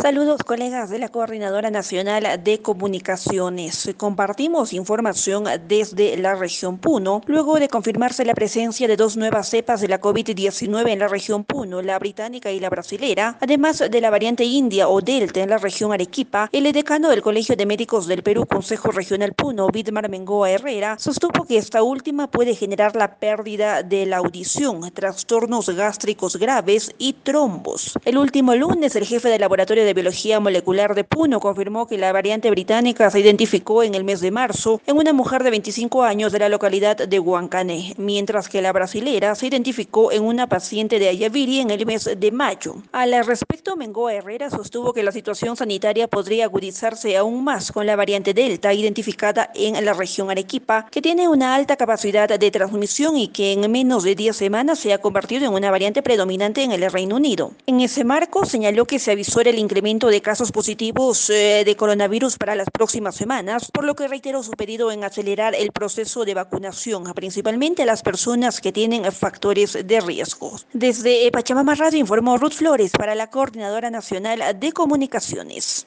Saludos colegas de la Coordinadora Nacional de Comunicaciones. Compartimos información desde la región Puno, luego de confirmarse la presencia de dos nuevas cepas de la COVID-19 en la región Puno, la británica y la brasilera, además de la variante india o delta en la región Arequipa, el decano del Colegio de Médicos del Perú, Consejo Regional Puno, Vidmar Mengoa Herrera, sostuvo que esta última puede generar la pérdida de la audición, trastornos gástricos graves y trombos. El último lunes, el jefe del laboratorio de Biología Molecular de Puno confirmó que la variante británica se identificó en el mes de marzo en una mujer de 25 años de la localidad de Huancané, mientras que la brasilera se identificó en una paciente de Ayaviri en el mes de mayo. Al respecto, Mengoa Herrera sostuvo que la situación sanitaria podría agudizarse aún más con la variante Delta identificada en la región Arequipa, que tiene una alta capacidad de transmisión y que en menos de 10 semanas se ha convertido en una variante predominante en el Reino Unido. En ese marco, señaló que se avisó el incremento de casos positivos eh, de coronavirus para las próximas semanas, por lo que reiteró su pedido en acelerar el proceso de vacunación, principalmente a las personas que tienen factores de riesgo. Desde Pachamama Radio informó Ruth Flores para la Coordinadora Nacional de Comunicaciones.